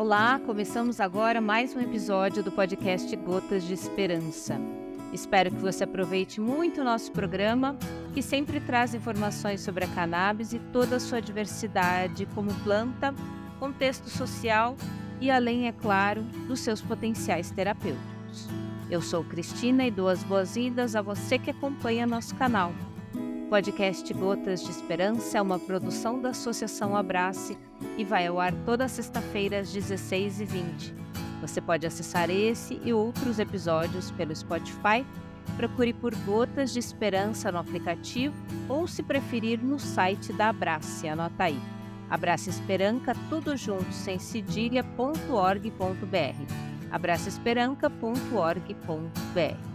Olá, começamos agora mais um episódio do podcast Gotas de Esperança. Espero que você aproveite muito o nosso programa, que sempre traz informações sobre a cannabis e toda a sua diversidade como planta, contexto social e além, é claro, dos seus potenciais terapêuticos. Eu sou Cristina e dou as boas-vindas a você que acompanha nosso canal. Podcast Gotas de Esperança é uma produção da Associação Abrace e vai ao ar toda sexta-feira às 16h20. Você pode acessar esse e outros episódios pelo Spotify. Procure por Gotas de Esperança no aplicativo ou, se preferir, no site da Abrace. Anota aí. Abrace Esperanca, tudo junto, sem cedilha.org.br. abraçaesperanca.org.br.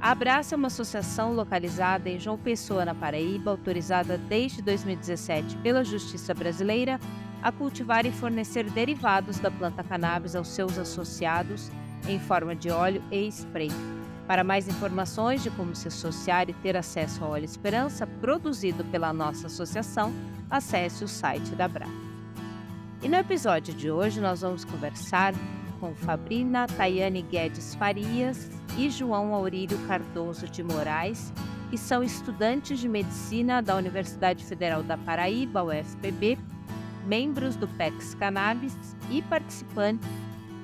A Abraça é uma associação localizada em João Pessoa, na Paraíba, autorizada desde 2017 pela Justiça Brasileira a cultivar e fornecer derivados da planta cannabis aos seus associados em forma de óleo e spray. Para mais informações de como se associar e ter acesso ao óleo Esperança produzido pela nossa associação, acesse o site da Abraça. E no episódio de hoje nós vamos conversar com Fabrina Tayane Guedes Farias e João Aurílio Cardoso de Moraes, que são estudantes de medicina da Universidade Federal da Paraíba, UFPB, membros do PEX Cannabis e participantes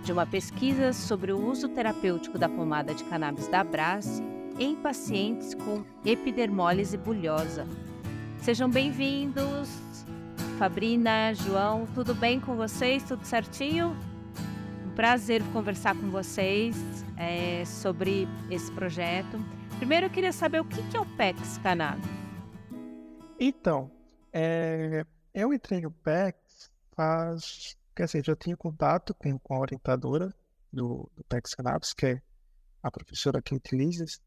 de uma pesquisa sobre o uso terapêutico da pomada de cannabis da Brás em pacientes com epidermólise bulhosa. Sejam bem-vindos, Fabrina, João, tudo bem com vocês? Tudo certinho? Um prazer conversar com vocês é, sobre esse projeto. Primeiro, eu queria saber o que, que é o PEX Cannabis. Então, é, eu entrei no PEX faz. Quer dizer, já tinha contato com, com a orientadora do, do PEX Cannabis, que é a professora Kate Lises,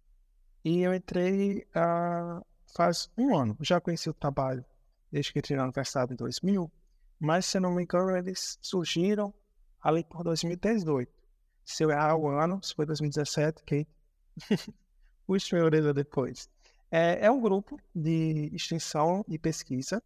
e eu entrei uh, faz um ano. Já conheci o trabalho desde que entrei na universidade em 2000, mas se não me engano, eles surgiram ali por 2018 se eu errar o ano, se foi 2017, que puxa minha orelha depois. É, é um grupo de extensão e pesquisa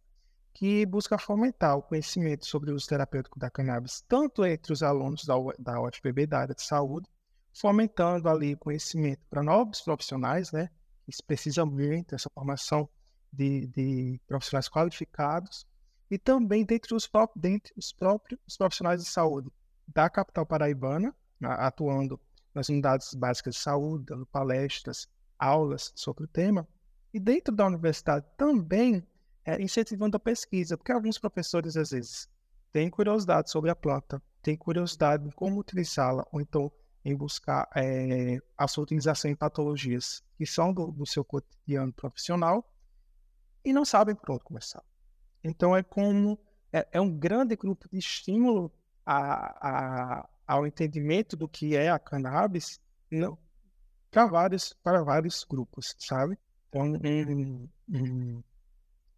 que busca fomentar o conhecimento sobre o uso terapêutico da cannabis, tanto entre os alunos da, da UFPB, da área de saúde, fomentando ali conhecimento para novos profissionais, né, que precisam muito dessa formação de, de, profissionais qualificados, e também dentre os, dentre os próprios profissionais de saúde da capital paraibana, atuando nas unidades básicas de saúde, dando palestras, aulas sobre o tema, e dentro da universidade também é, incentivando a pesquisa, porque alguns professores às vezes têm curiosidade sobre a planta, têm curiosidade em como utilizá-la, ou então em buscar é, a sua utilização em patologias que são do, do seu cotidiano profissional e não sabem por onde começar. Então é como é, é um grande grupo de estímulo a, a, ao entendimento do que é a cannabis para vários, para vários grupos, sabe? Então, um, um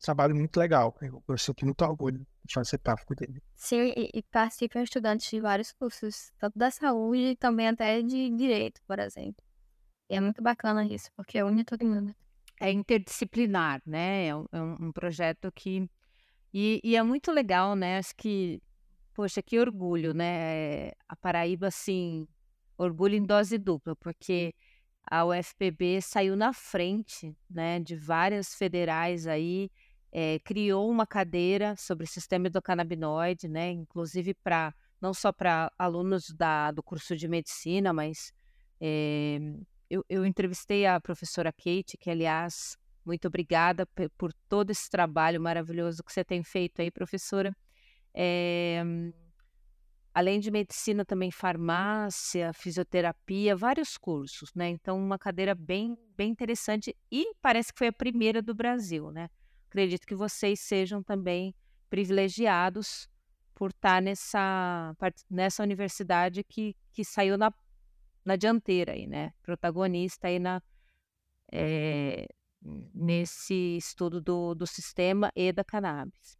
trabalho muito legal. Eu, eu sinto muito orgulho de fazer parte dele. Sim, e, e participam estudantes de vários cursos, tanto da saúde e também até de direito, por exemplo. E é muito bacana isso, porque une todo mundo. É interdisciplinar, né? É um, é um projeto que. E, e, é muito legal, né? Acho que Poxa, que orgulho, né? A Paraíba, assim, orgulho em dose dupla, porque a UFPB saiu na frente, né, de várias federais aí, é, criou uma cadeira sobre o sistema endocannabinoide, né, inclusive para não só para alunos da, do curso de medicina, mas é, eu, eu entrevistei a professora Kate, que aliás, muito obrigada por todo esse trabalho maravilhoso que você tem feito aí, professora. É, além de medicina, também farmácia, fisioterapia, vários cursos, né? Então, uma cadeira bem, bem interessante e parece que foi a primeira do Brasil, né? Acredito que vocês sejam também privilegiados por estar nessa, nessa universidade que, que saiu na, na dianteira aí, né? Protagonista aí na, é, nesse estudo do, do sistema e da cannabis.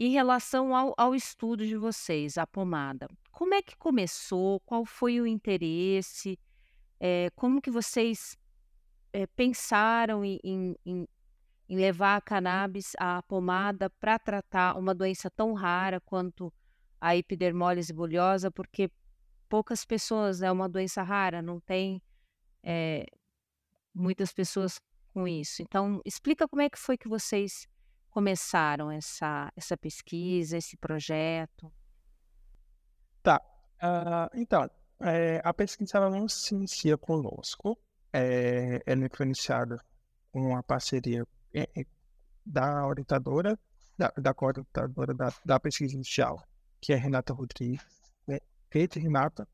Em relação ao, ao estudo de vocês, a pomada, como é que começou? Qual foi o interesse? É, como que vocês é, pensaram em, em, em, levar a cannabis, a pomada, para tratar uma doença tão rara quanto a epidermólise bulhosa, porque poucas pessoas, é uma doença rara, não tem é, muitas pessoas com isso. Então, explica como é que foi que vocês começaram essa, essa pesquisa, esse projeto. Tá. Uh, então, é, a pesquisa não se inicia conosco. É, ela foi iniciada com a parceria da orientadora, da, da coordenadora da, da pesquisa inicial, que é Renata Rodrigues. Né? Kate Renata,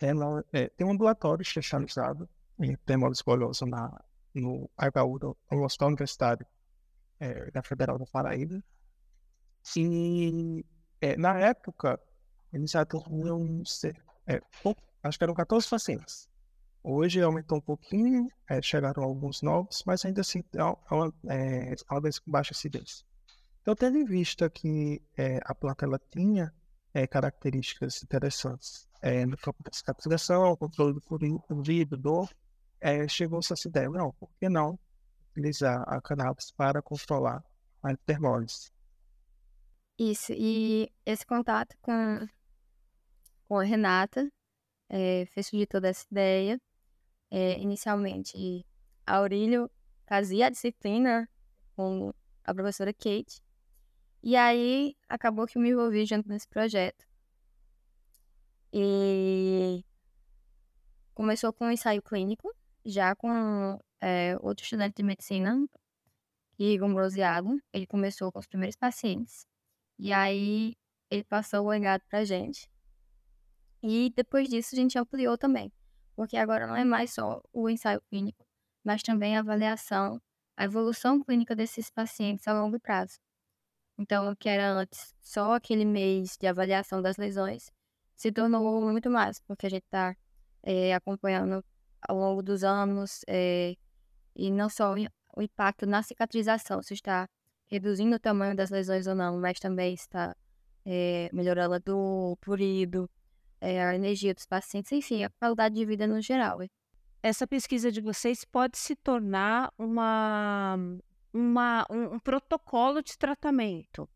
ela é, tem um ambulatório especializado em termólise bolhosa na, no HU, no Hospital Universitário é, da Federal da Paraíba. E é, na época, eles tinham, é, acho que eram 14 pacientes. Hoje aumentou um pouquinho, é, chegaram alguns novos, mas ainda assim é uma, é, doença com baixa acidez. Então, tendo em vista que é, a planta ela tinha é, características interessantes é, no campo da cicatrização, controle do fluido, dor, é, chegou-se a essa ideia, não, por que não utilizar a cannabis para controlar a termólise? Isso, e esse contato com, com a Renata é, fez surgir toda essa ideia. É, inicialmente, Aurílio fazia a disciplina com a professora Kate, e aí acabou que eu me envolvi junto nesse projeto. E começou com um ensaio clínico, já com é, outro estudante de medicina, Igor Brosiago. Ele começou com os primeiros pacientes. E aí ele passou o legado pra gente. E depois disso a gente ampliou também. Porque agora não é mais só o ensaio clínico, mas também a avaliação, a evolução clínica desses pacientes a longo prazo. Então, o que era antes só aquele mês de avaliação das lesões se tornou muito mais, porque a gente está é, acompanhando ao longo dos anos, é, e não só o impacto na cicatrização, se está reduzindo o tamanho das lesões ou não, mas também está é, melhorando a dor, purido, é, a energia dos pacientes, enfim, a qualidade de vida no geral. Essa pesquisa de vocês pode se tornar uma, uma, um, um protocolo de tratamento.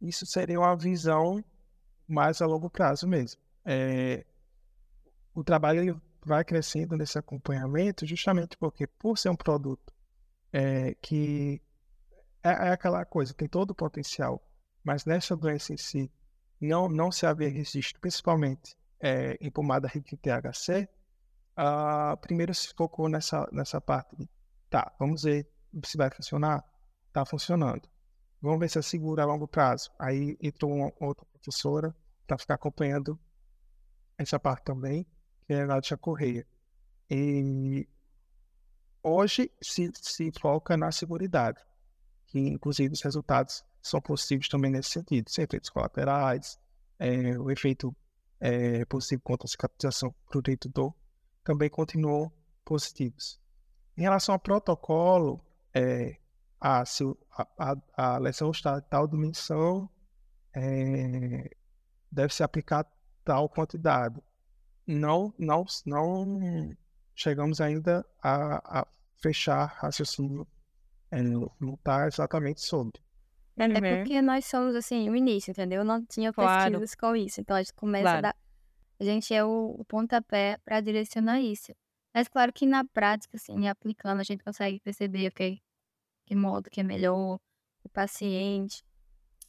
Isso seria uma visão mais a longo prazo mesmo. É, o trabalho vai crescendo nesse acompanhamento justamente porque, por ser um produto é, que é, é, aquela coisa, tem todo o potencial, mas nessa doença em si não, não se havia registro, principalmente é, em pomada rica em THC, uh, primeiro se focou nessa, nessa parte de, tá, vamos ver se vai funcionar. Tá funcionando. Vamos ver se é seguro a longo prazo. Aí entrou uma outra professora para ficar acompanhando essa parte também que é Nádia Correia. E hoje se, se foca na segurança, que inclusive os resultados são possíveis também nesse sentido, sem efeitos colaterais, é, o efeito é, possível contra a cicatrização produto do também continuou positivos. Em relação ao protocolo, é, a, a, a lesão está tal dimensão, é, deve se aplicar tal quantidade não, não, não chegamos ainda a, a fechar raciocínio. É, não está exatamente sobre. É, é porque nós somos, assim, o início, entendeu? Não tinha pesquisas claro. com isso. Então, a gente começa claro. a dar... A gente é o, o pontapé para direcionar isso. Mas, claro que na prática, assim, aplicando, a gente consegue perceber okay, que modo que é melhor o paciente.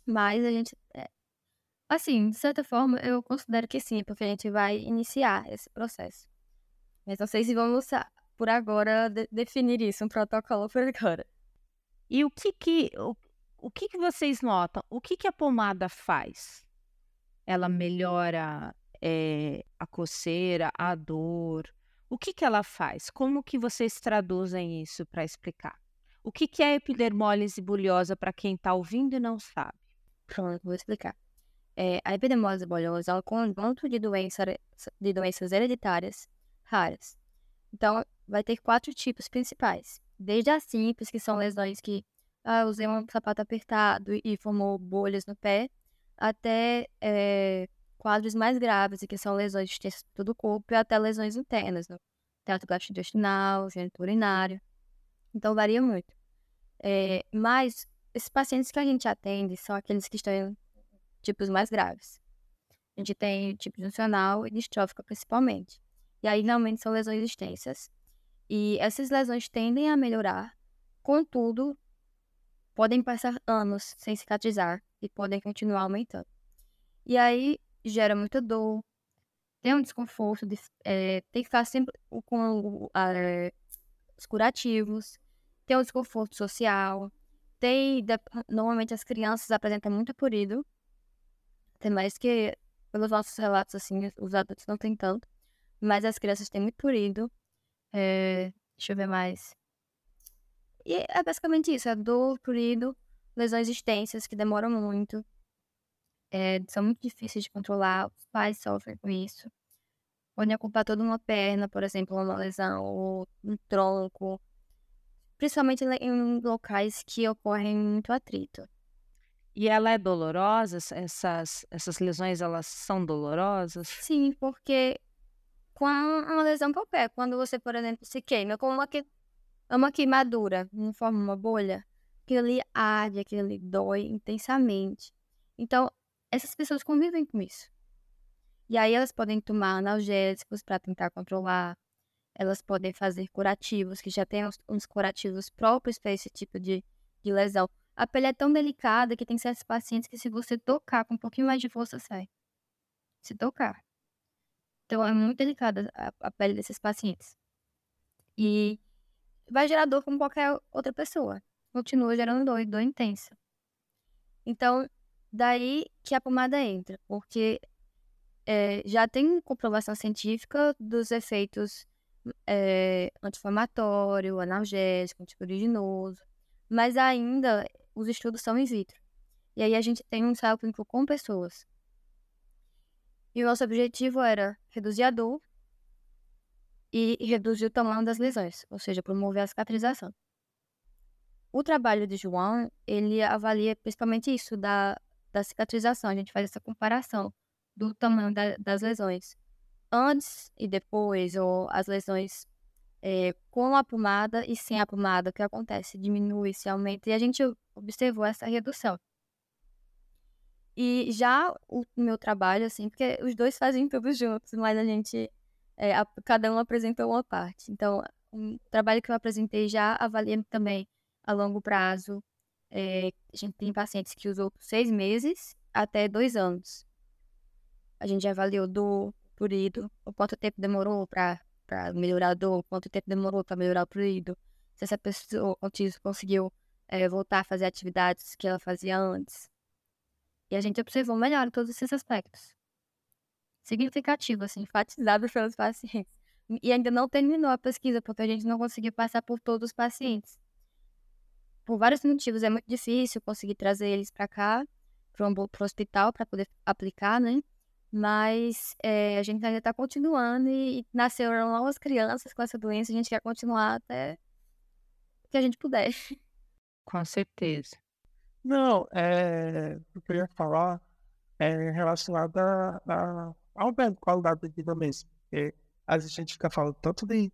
Mas a gente é, Assim, de certa forma, eu considero que sim, porque a gente vai iniciar esse processo. Mas não sei se vamos, por agora, de definir isso, um protocolo por agora. E o que que, o, o que, que vocês notam? O que, que a pomada faz? Ela melhora é, a coceira, a dor? O que, que ela faz? Como que vocês traduzem isso para explicar? O que, que é epidermólise bulhosa para quem está ouvindo e não sabe? Pronto, vou explicar. É, a epidemose bolhosa é um conjunto de, doença, de doenças hereditárias raras. Então, vai ter quatro tipos principais. Desde as simples, que são lesões que ah, usei um sapato apertado e formou bolhas no pé, até é, quadros mais graves, que são lesões de todo o corpo, e até lesões internas, no teatro gastrointestinal, gênito urinário. Então, varia muito. É, mas, esses pacientes que a gente atende são aqueles que estão tipos mais graves. A gente tem tipo funcional e distrófica principalmente. E aí, normalmente, são lesões extensas. E essas lesões tendem a melhorar, contudo, podem passar anos sem cicatrizar e podem continuar aumentando. E aí, gera muita dor, tem um desconforto, de, é, tem que ficar sempre com os curativos, tem um desconforto social, tem, normalmente as crianças apresentam muito purido, tem mais que, pelos nossos relatos, assim, os adultos não tem tanto, mas as crianças têm muito purido, é, deixa eu ver mais. E é basicamente isso, é dor, purido, lesões extensas que demoram muito, é, são muito difíceis de controlar, os pais sofrem com isso. Podem ocupar toda uma perna, por exemplo, uma lesão, ou um tronco, principalmente em locais que ocorrem muito atrito. E ela é dolorosa? Essas, essas lesões, elas são dolorosas? Sim, porque com uma lesão qualquer, quando você, por exemplo, se queima, com uma, que, uma queimadura, não forma uma bolha, aquilo ali arde, aquilo ali dói intensamente. Então, essas pessoas convivem com isso. E aí elas podem tomar analgésicos para tentar controlar. Elas podem fazer curativos, que já tem uns, uns curativos próprios para esse tipo de, de lesão. A pele é tão delicada que tem certos pacientes que se você tocar com um pouquinho mais de força, sai. Se tocar. Então é muito delicada a, pele desses pacientes. E vai gerar dor como qualquer outra pessoa. Continua gerando dor, dor intensa. Então, Daí que a pomada entra, porque é, já tem comprovação científica dos efeitos é, anti-inflamatório, analgésico, antipruriginoso, mas ainda os estudos são in vitro. E aí a gente tem um ensaio clínico com pessoas. E o nosso objetivo era reduzir a dor e reduzir o tamanho das lesões, ou seja, promover a cicatrização. O trabalho de João, ele avalia principalmente isso, da da cicatrização. A gente faz essa comparação do tamanho da, das lesões antes e depois, ou as lesões é, com a pomada e sem a pomada, o que acontece? Diminui, se aumenta, e a gente observou essa redução. E já o meu trabalho, assim, porque os dois fazem tudo juntos, mas a gente, é, a, cada um apresentou uma parte. Então, o trabalho que eu apresentei já avalia também a longo prazo é, a gente tem pacientes que usou por seis meses até dois anos. A gente já avaliou do prurido, o quanto tempo demorou para melhorar a dor, quanto tempo demorou para melhorar o prurido, se essa pessoa autista conseguiu é, voltar a fazer atividades que ela fazia antes. E a gente observou melhor todos esses aspectos. Significativo, assim, enfatizado pelos pacientes. E ainda não terminou a pesquisa, porque a gente não conseguiu passar por todos os pacientes por vários motivos, é muito difícil conseguir trazer eles para cá, para o hospital, para poder aplicar, né? Mas é, a gente ainda está continuando e, e nasceram novas crianças com essa doença, a gente quer continuar até que a gente puder. Com certeza. Não, é, o que eu ia falar é relacionado a, a, ao bem qualidade de vida mesmo. Porque às vezes a gente fica falando tanto de,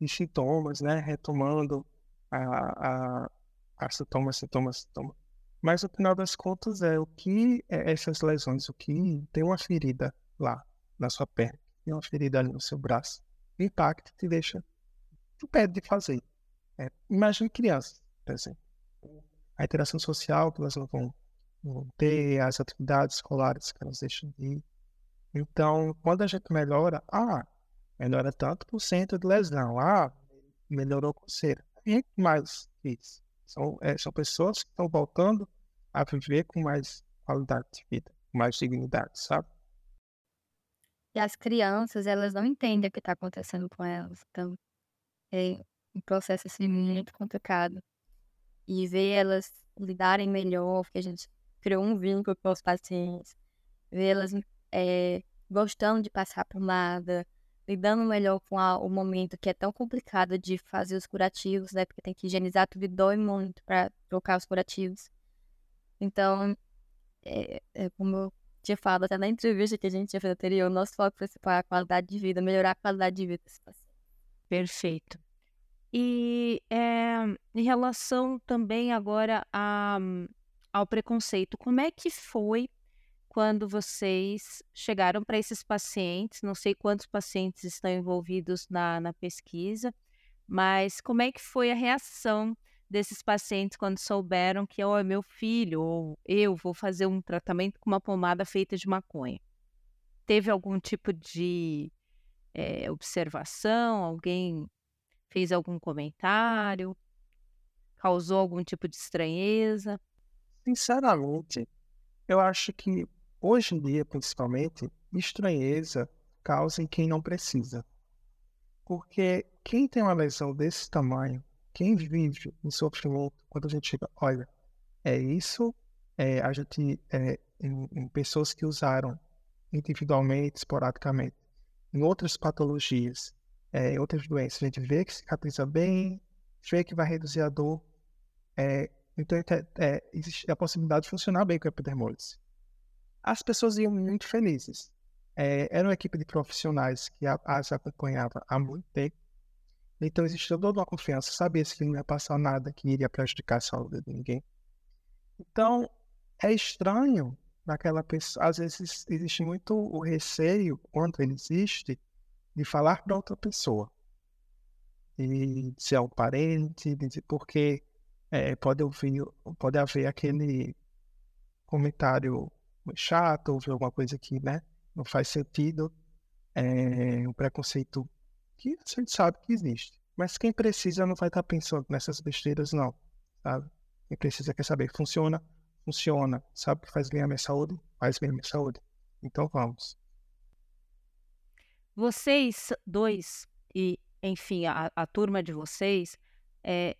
de sintomas, né? Retomando a, a ah, sintoma, sintoma, sintoma. Mas no final das contas é o que é essas lesões, o que tem uma ferida lá na sua perna, tem uma ferida ali no seu braço, impacta e te deixa impede de fazer. É, imagine crianças, por exemplo. A interação social que elas não vão, ter, as atividades escolares que elas deixam de ir. Então, quando a gente melhora, ah, melhora tanto por cento de lesão, ah, melhorou coceira. E mais isso. São, é, são pessoas que estão voltando a viver com mais qualidade de vida, com mais dignidade, sabe? E as crianças, elas não entendem o que está acontecendo com elas. Então, é um processo assim, muito complicado. E ver elas lidarem melhor, porque a gente criou um vínculo com os pacientes, ver elas é, gostando de passar por nada, lidando melhor com a, o momento que é tão complicado de fazer os curativos, né? Porque tem que higienizar tudo e dói muito para trocar os curativos. Então, é, é, como eu tinha falado até na entrevista que a gente tinha feito anterior, o nosso foco principal é a qualidade de vida, melhorar a qualidade de vida desse paciente. Perfeito. E é, em relação também agora a, ao preconceito, como é que foi quando vocês chegaram para esses pacientes, não sei quantos pacientes estão envolvidos na, na pesquisa, mas como é que foi a reação desses pacientes quando souberam que oh, é meu filho ou eu vou fazer um tratamento com uma pomada feita de maconha? Teve algum tipo de é, observação? Alguém fez algum comentário? Causou algum tipo de estranheza? Sinceramente, eu acho que hoje em dia, principalmente, estranheza causa em quem não precisa. Porque quem tem uma lesão desse tamanho, quem vive em sofrimento, quando a gente chega, olha, é isso, é, a gente, é, em, em pessoas que usaram individualmente, esporadicamente, em outras patologias, é, outras doenças, a gente vê que cicatriza bem, vê que vai reduzir a dor, é, então é, é, existe a possibilidade de funcionar bem com a epidermólise. As pessoas iam muito felizes. É, era uma equipe de profissionais que as acompanhava há muito tempo. Então existia toda uma confiança, sabia-se que não ia passar nada que iria prejudicar a saúde de ninguém. Então é estranho naquela pessoa, às vezes existe muito o receio, quando ele existe, de falar para outra pessoa. E se é um parente, de, porque é, pode ouvir, pode haver aquele comentário chato, ouvir alguma coisa que né, não faz sentido, é, um preconceito que a gente sabe que existe. Mas quem precisa não vai estar pensando nessas besteiras, não. Sabe? Quem precisa quer saber, funciona? Funciona. Sabe que faz bem a minha saúde? Faz bem a minha saúde. Então vamos. Vocês dois, e enfim, a, a turma de vocês, é,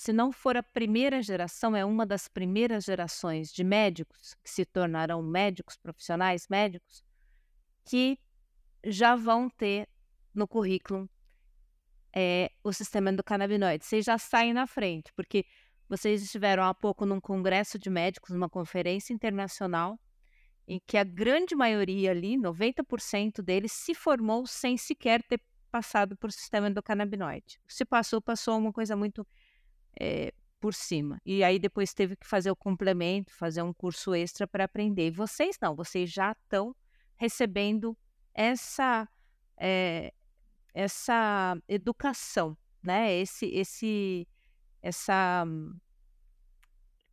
se não for a primeira geração, é uma das primeiras gerações de médicos que se tornarão médicos profissionais, médicos, que já vão ter no currículo é, o sistema endocannabinoide. Vocês já saem na frente, porque vocês estiveram há pouco num congresso de médicos, numa conferência internacional, em que a grande maioria ali, 90% deles, se formou sem sequer ter passado por sistema endocannabinoide. Se passou, passou uma coisa muito é, por cima. E aí depois teve que fazer o complemento, fazer um curso extra para aprender. E vocês não, vocês já estão recebendo essa é, essa educação, né? Esse esse essa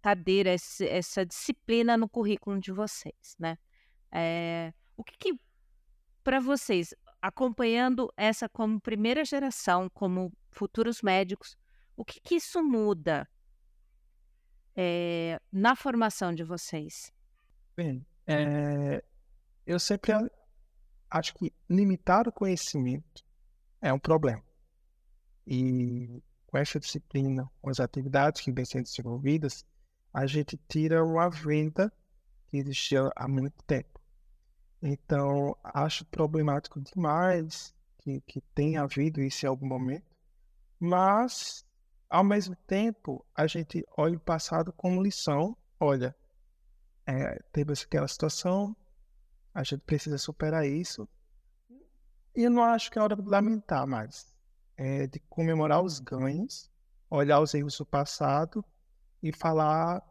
cadeira, esse, essa disciplina no currículo de vocês, né? É, o que, que para vocês, acompanhando essa como primeira geração, como futuros médicos, o que, que isso muda é, na formação de vocês? Bem, é, eu sempre acho que limitar o conhecimento é um problema. E com essa disciplina, com as atividades que vêm sendo desenvolvidas, a gente tira uma venda que existia há muito tempo. Então, acho problemático demais que, que tenha havido isso em algum momento, mas ao mesmo tempo, a gente olha o passado como lição. Olha, é, teve aquela situação, a gente precisa superar isso. E eu não acho que é hora de lamentar mais. É de comemorar os ganhos, olhar os erros do passado e falar,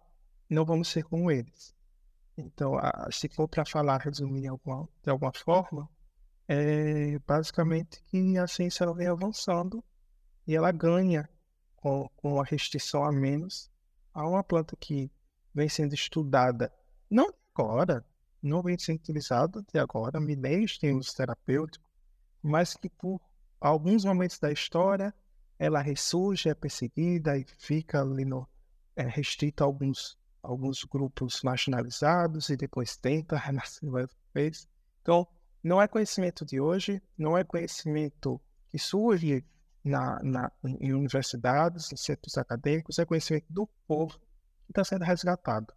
não vamos ser como eles. Então, se for para falar, resumir alguma, de alguma forma, é basicamente que a ciência vem avançando e ela ganha com, com a restrição a menos a uma planta que vem sendo estudada, não agora, não vem sendo utilizada até agora, milênios tem uso terapêutico, mas que por alguns momentos da história ela ressurge, é perseguida e fica ali no, é, restrita a alguns, alguns grupos marginalizados e depois tenta renascer mais vez. Então, não é conhecimento de hoje, não é conhecimento que surge na, na, em universidades, em centros acadêmicos, é conhecimento do povo que está sendo resgatado,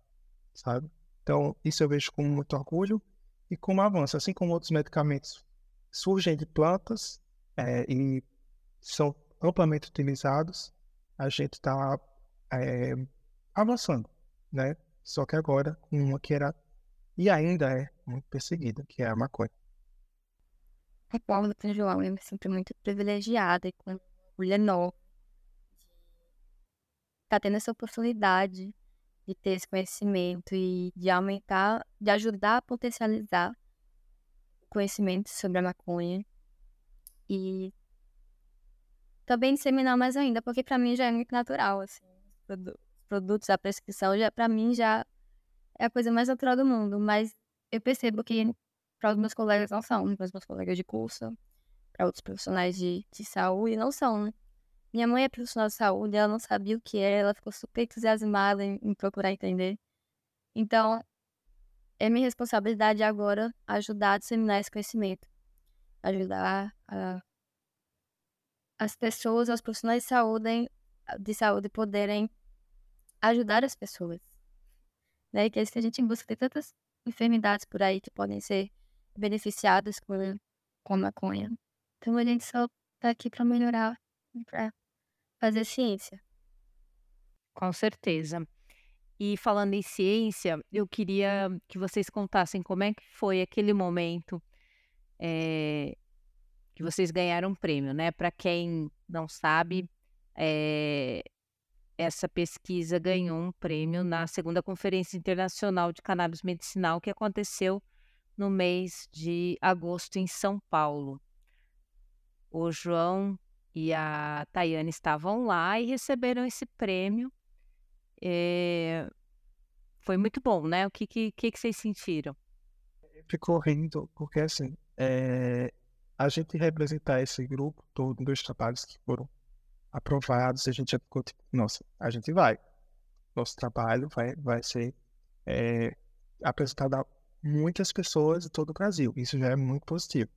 sabe? Então, isso eu vejo com muito orgulho e como avanço, assim como outros medicamentos surgem de plantas é, e são amplamente utilizados, a gente está é, avançando, né? Só que agora uma que era e ainda é muito perseguida, que é a maconha Paula São João, eu me sinto muito privilegiada e com enorme de estar tendo essa oportunidade de ter esse conhecimento e de aumentar, de ajudar a potencializar o conhecimento sobre a maconha e também disseminar mais ainda, porque para mim já é muito natural, assim, os produtos, a prescrição, já para mim já é a coisa mais natural do mundo, mas eu percebo que para os meus colegas não são, para os meus colegas de curso, para outros profissionais de, de saúde não são, né? Minha mãe é profissional de saúde, ela não sabia o que era, ela ficou super entusiasmada em, em procurar entender. Então, é minha responsabilidade agora ajudar a disseminar esse conhecimento, ajudar a, as pessoas, os profissionais de saúde, de saúde poderem ajudar as pessoas. Né? Que é isso que a gente busca. Tem tantas enfermidades por aí que podem ser beneficiadas com, com a maconha. Então a gente só tá aqui para melhorar, para fazer ciência. Com certeza. E falando em ciência, eu queria que vocês contassem como é que foi aquele momento é, que vocês ganharam um prêmio, né? Para quem não sabe, é, essa pesquisa ganhou um prêmio na segunda Conferência Internacional de Cannabis Medicinal que aconteceu no mês de agosto em São Paulo. O João e a Tayane estavam lá e receberam esse prêmio. É... Foi muito bom, né? O que, que, que, vocês sentiram? Ficou rindo, porque assim, é... a gente representar esse grupo todo dos trabalhos que foram aprovados, a gente ficou tipo, nossa, a gente vai. Nosso trabalho vai, vai ser é, apresentado muitas pessoas de todo o Brasil. Isso já é muito positivo.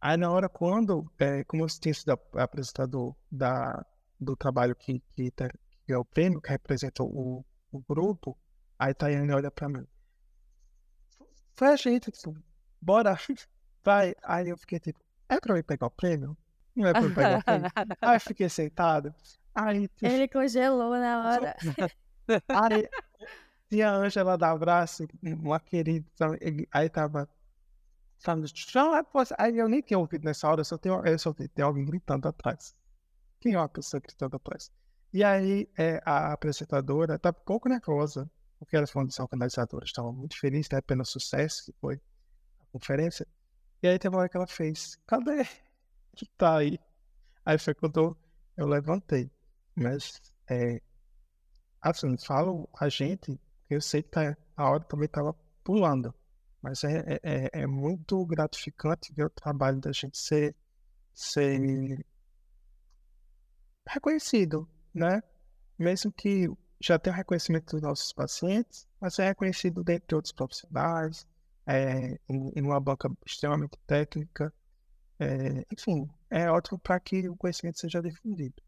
Aí na hora quando, é, como eu tinha sido apresentador da, do trabalho que, que, tá, que é o prêmio, que representa o, o grupo, aí Tayane olha pra mim. Foi a gente, tipo, bora, vai. Aí eu fiquei tipo, é pra eu pegar o prêmio? Não é pra eu pegar o prêmio? aí eu fiquei sentado. Aí, tipo, Ele congelou na hora. aí tinha a Ângela da Abraço, uma querida, aí tava Sabe? Aí eu nem tinha ouvido nessa hora, eu só tenho, eu só tenho alguém gritando atrás. Quem é uma pessoa gritando atrás? E aí é, a apresentadora tá um pouco nervosa, porque elas foram organizadoras, estavam muito felizes né, pelo sucesso que foi a conferência. E aí teve uma hora que ela fez, cadê? Que tá aí? Aí foi quando eu, eu levantei. Mas, é, assim, falo a gente, eu sei que tá, a hora também tava pulando. Mas é, é, é, é muito gratificante ver o trabalho da gente ser, ser reconhecido, né? Mesmo que já tenha reconhecimento dos nossos pacientes, mas é reconhecido dentre outros profissionais, é, em, em uma banca extremamente técnica. É, enfim, é ótimo para que o conhecimento seja difundido.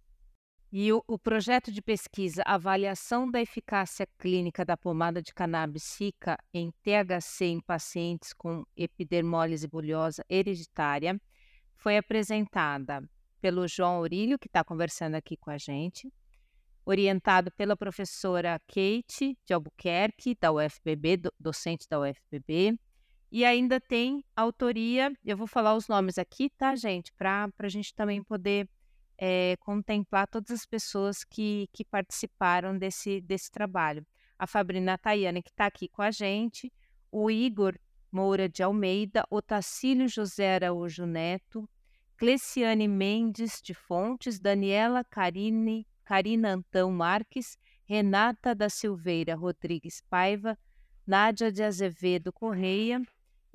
E o, o, projeto de pesquisa Avaliação da Eficácia Clínica da Pomada de Cannabis SICA em THC em pacientes com epidermólise bulhosa hereditária foi apresentada pelo João Aurílio, que está conversando aqui com a gente, orientado pela professora Kate de Albuquerque, da UFBB, do, docente da UFBB, e ainda tem autoria, eu vou falar os nomes aqui, tá, gente, para a gente também poder é, contemplar todas as pessoas que, que participaram desse, desse trabalho. A Fabrina Tayane, que está aqui com a gente, o Igor Moura de Almeida, o Tacílio José Araújo Neto, Cleciane Mendes de Fontes, Daniela Carine, Carina Antão Marques, Renata da Silveira Rodrigues Paiva, Nádia de Azevedo Correia,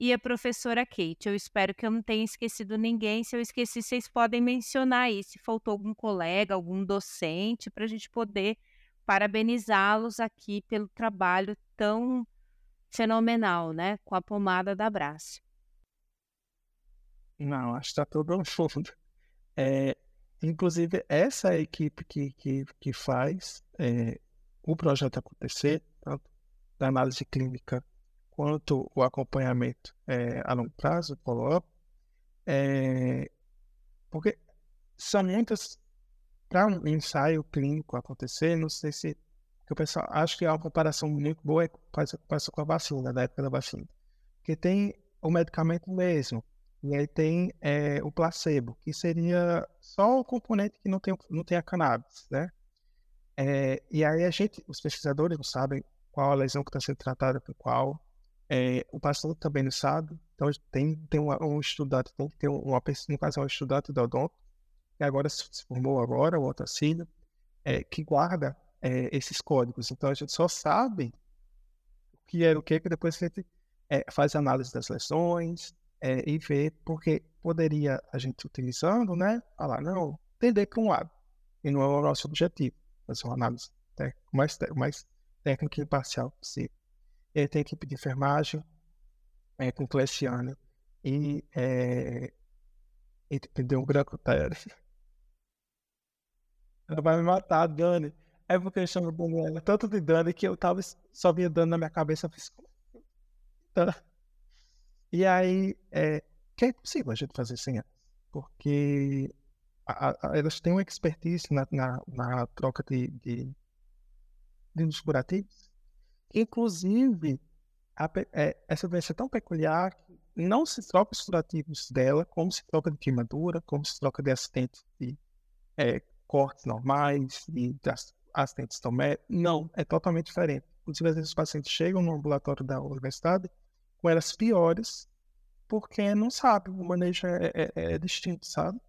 e a professora Kate. Eu espero que eu não tenha esquecido ninguém. Se eu esqueci, vocês podem mencionar aí se faltou algum colega, algum docente, para a gente poder parabenizá-los aqui pelo trabalho tão fenomenal, né? Com a pomada da Brás. Não, acho que está todo fundo. É, inclusive, essa equipe que, que, que faz é, o projeto acontecer, tanto da análise clínica quanto o acompanhamento é, a longo prazo, follow-up, é, porque são muitas. Para um ensaio clínico acontecer, não sei se. o pessoal acho que é uma comparação muito boa é passa com a vacina, da época da vacina. Porque tem o medicamento mesmo, e aí tem é, o placebo, que seria só o componente que não tem, não tem a cannabis, né? É, e aí a gente, os pesquisadores não sabem qual a lesão que está sendo tratada por qual, é, o paciente também não sabe, então tem, tem um, um estudante, tem ter uma pessoa, no caso é um estudante da odonto, que agora se formou agora, o Otacílio, é, que guarda é, esses códigos. Então a gente só sabe o que é o que, que depois a gente é, faz análise das lesões é, e vê, porque poderia a gente utilizando, né, falar, não, entender para um lado, e não é o nosso objetivo, fazer uma análise mais, mais técnica e imparcial possível. Ele tem equipe de enfermagem, é, com Cleciano, e, é, e um branco tá? Ela vai me matar, Dani. É porque eu chamo ela tanto de Dani que eu tava só vinha dando na minha cabeça. Fiz... E aí, é, que é possível a gente fazer sem elas. Porque a, a, elas têm uma expertise na, na, na troca de, de, de curativos. Inclusive, a, é, essa doença é tão peculiar que não se troca os curativos dela como se troca de queimadura, como se troca de acidentes de é, cortes normais, de, de acidentes tomé. Não, é totalmente diferente. Inclusive, às vezes os pacientes chegam no ambulatório da universidade com elas piores, porque não sabe, o manejo é, é, é, é distinto, sabe?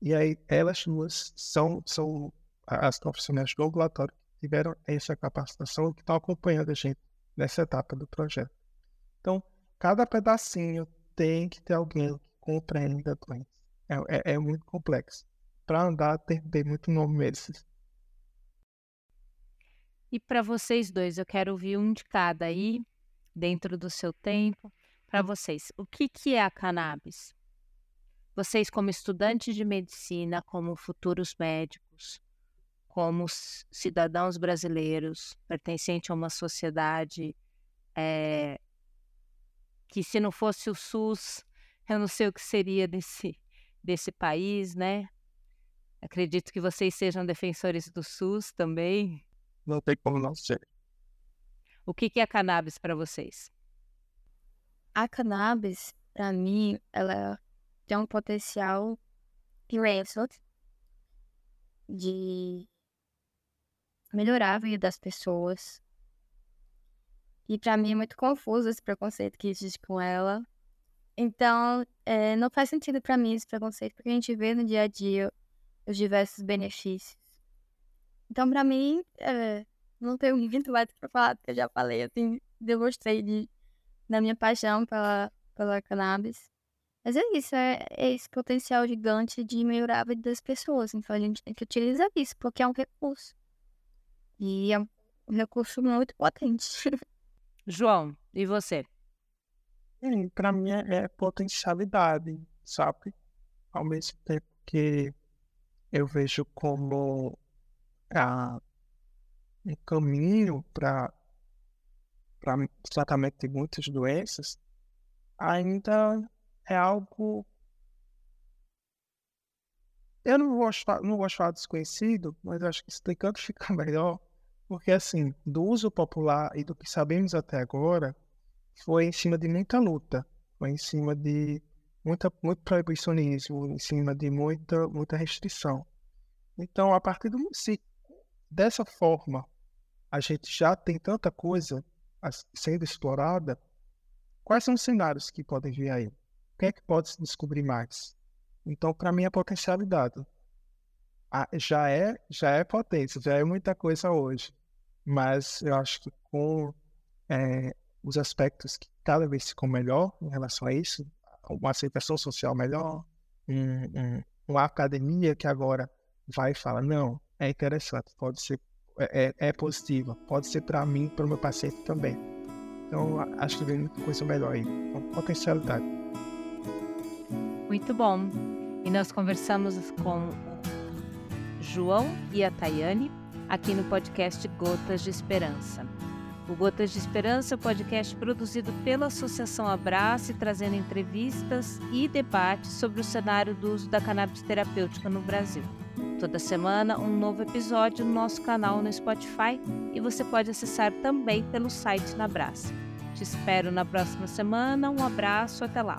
E aí, elas duas são, são as profissionais do ambulatório tiveram essa capacitação que estão acompanhando a gente nessa etapa do projeto. Então, cada pedacinho tem que ter alguém que compreenda a doença. É, é, é muito complexo. Para andar, tem que ter muito nome mesmo. E para vocês dois, eu quero ouvir um de cada aí, dentro do seu tempo. Para vocês, o que, que é a cannabis? Vocês, como estudantes de medicina, como futuros médicos, como cidadãos brasileiros, pertencentes a uma sociedade é, que, se não fosse o SUS, eu não sei o que seria desse, desse país, né? Acredito que vocês sejam defensores do SUS também. Não tem como não ser. O que, que é cannabis para vocês? A cannabis, para mim, ela tem um potencial imenso de melhorar a vida das pessoas. E para mim é muito confuso esse preconceito que existe com ela. Então, é, não faz sentido para mim esse preconceito, porque a gente vê no dia a dia os diversos benefícios. Então, para mim, é, não tenho muito mais para falar, porque eu já falei, assim, demonstrei de, minha paixão pela, pela cannabis. Mas é isso, é, é esse potencial gigante de melhorar a vida das pessoas. Então a gente tem que utilizar isso, porque é um recurso. E é um recurso muito potente. João, e você? Para mim é, é potencialidade, sabe? Ao mesmo tempo que eu vejo como ah, um caminho para o tratamento de muitas doenças, ainda é algo. Eu não gosto, não gosto de falar desconhecido, mas acho que explicando fica melhor, porque assim, do uso popular e do que sabemos até agora, foi em cima de muita luta, foi em cima de muita, muito proibicionismo, em cima de muita, muita restrição. Então, a partir do se dessa forma a gente já tem tanta coisa sendo explorada, quais são os cenários que podem vir aí? O que é que pode se descobrir mais? Então, para mim, a potencialidade ah, já é já é potência, já é muita coisa hoje. Mas eu acho que com é, os aspectos que cada vez ficam melhor em relação a isso, uma aceitação social melhor, um, um, uma academia que agora vai e fala, não, é interessante, pode ser, é, é, é positiva, pode ser para mim, para o meu paciente também. Então, acho que vem muita coisa melhor aí. Então, potencialidade. Muito bom. E nós conversamos com João e a Tayane aqui no podcast Gotas de Esperança. O Gotas de Esperança é um podcast produzido pela Associação Abraço, trazendo entrevistas e debates sobre o cenário do uso da cannabis terapêutica no Brasil. Toda semana, um novo episódio no nosso canal no Spotify e você pode acessar também pelo site na Abraço. Te espero na próxima semana. Um abraço, até lá!